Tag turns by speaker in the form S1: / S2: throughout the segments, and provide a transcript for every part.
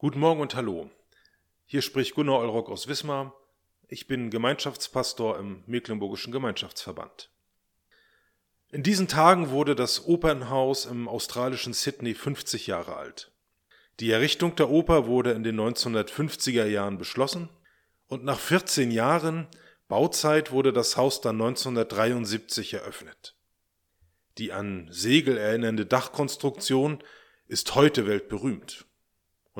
S1: Guten Morgen und Hallo. Hier spricht Gunnar Eulrock aus Wismar. Ich bin Gemeinschaftspastor im Mecklenburgischen Gemeinschaftsverband. In diesen Tagen wurde das Opernhaus im australischen Sydney 50 Jahre alt. Die Errichtung der Oper wurde in den 1950er Jahren beschlossen und nach 14 Jahren Bauzeit wurde das Haus dann 1973 eröffnet. Die an Segel erinnernde Dachkonstruktion ist heute weltberühmt.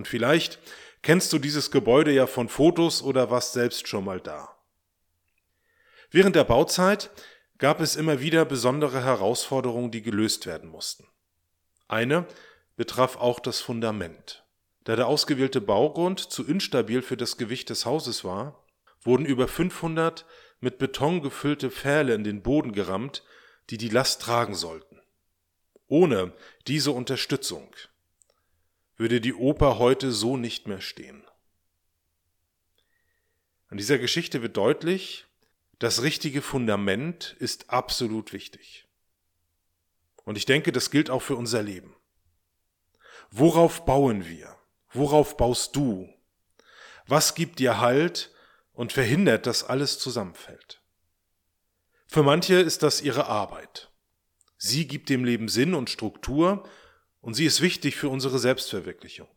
S1: Und vielleicht kennst du dieses Gebäude ja von Fotos oder warst selbst schon mal da. Während der Bauzeit gab es immer wieder besondere Herausforderungen, die gelöst werden mussten. Eine betraf auch das Fundament. Da der ausgewählte Baugrund zu instabil für das Gewicht des Hauses war, wurden über 500 mit Beton gefüllte Pfähle in den Boden gerammt, die die Last tragen sollten. Ohne diese Unterstützung würde die Oper heute so nicht mehr stehen. An dieser Geschichte wird deutlich, das richtige Fundament ist absolut wichtig. Und ich denke, das gilt auch für unser Leben. Worauf bauen wir? Worauf baust du? Was gibt dir Halt und verhindert, dass alles zusammenfällt? Für manche ist das ihre Arbeit. Sie gibt dem Leben Sinn und Struktur und sie ist wichtig für unsere Selbstverwirklichung.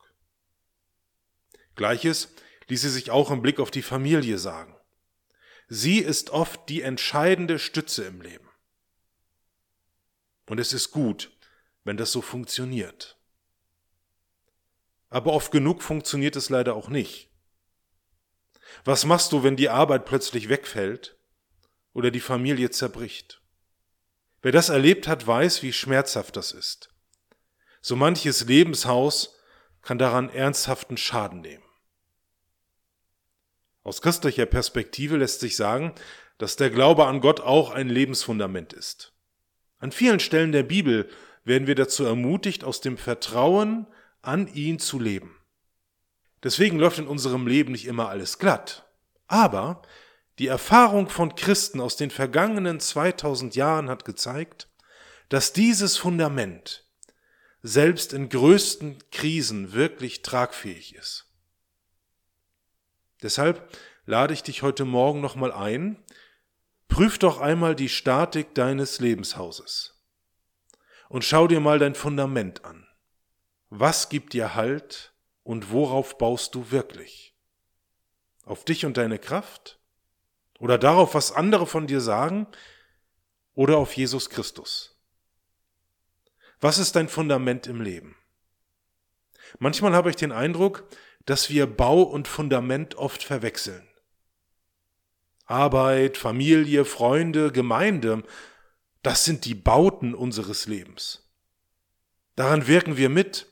S1: Gleiches ließe sich auch im Blick auf die Familie sagen. Sie ist oft die entscheidende Stütze im Leben. Und es ist gut, wenn das so funktioniert. Aber oft genug funktioniert es leider auch nicht. Was machst du, wenn die Arbeit plötzlich wegfällt oder die Familie zerbricht? Wer das erlebt hat, weiß, wie schmerzhaft das ist. So manches Lebenshaus kann daran ernsthaften Schaden nehmen. Aus christlicher Perspektive lässt sich sagen, dass der Glaube an Gott auch ein Lebensfundament ist. An vielen Stellen der Bibel werden wir dazu ermutigt, aus dem Vertrauen an ihn zu leben. Deswegen läuft in unserem Leben nicht immer alles glatt. Aber die Erfahrung von Christen aus den vergangenen 2000 Jahren hat gezeigt, dass dieses Fundament selbst in größten Krisen wirklich tragfähig ist. Deshalb lade ich dich heute Morgen nochmal ein, prüf doch einmal die Statik deines Lebenshauses und schau dir mal dein Fundament an. Was gibt dir Halt und worauf baust du wirklich? Auf dich und deine Kraft? Oder darauf, was andere von dir sagen? Oder auf Jesus Christus? Was ist dein Fundament im Leben? Manchmal habe ich den Eindruck, dass wir Bau und Fundament oft verwechseln. Arbeit, Familie, Freunde, Gemeinde, das sind die Bauten unseres Lebens. Daran wirken wir mit,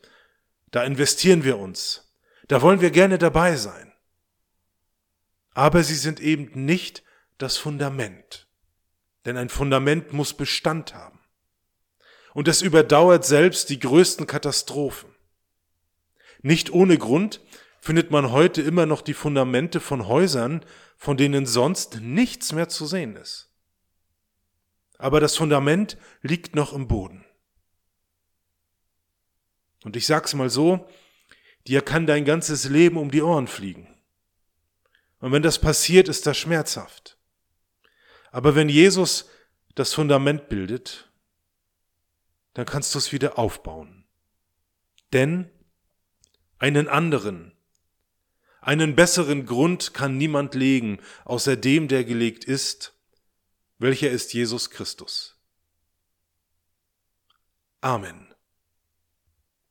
S1: da investieren wir uns, da wollen wir gerne dabei sein. Aber sie sind eben nicht das Fundament, denn ein Fundament muss Bestand haben und es überdauert selbst die größten Katastrophen. Nicht ohne Grund findet man heute immer noch die Fundamente von Häusern, von denen sonst nichts mehr zu sehen ist. Aber das Fundament liegt noch im Boden. Und ich sag's mal so, dir kann dein ganzes Leben um die Ohren fliegen. Und wenn das passiert, ist das schmerzhaft. Aber wenn Jesus das Fundament bildet, dann kannst du es wieder aufbauen. Denn einen anderen, einen besseren Grund kann niemand legen, außer dem, der gelegt ist, welcher ist Jesus Christus. Amen.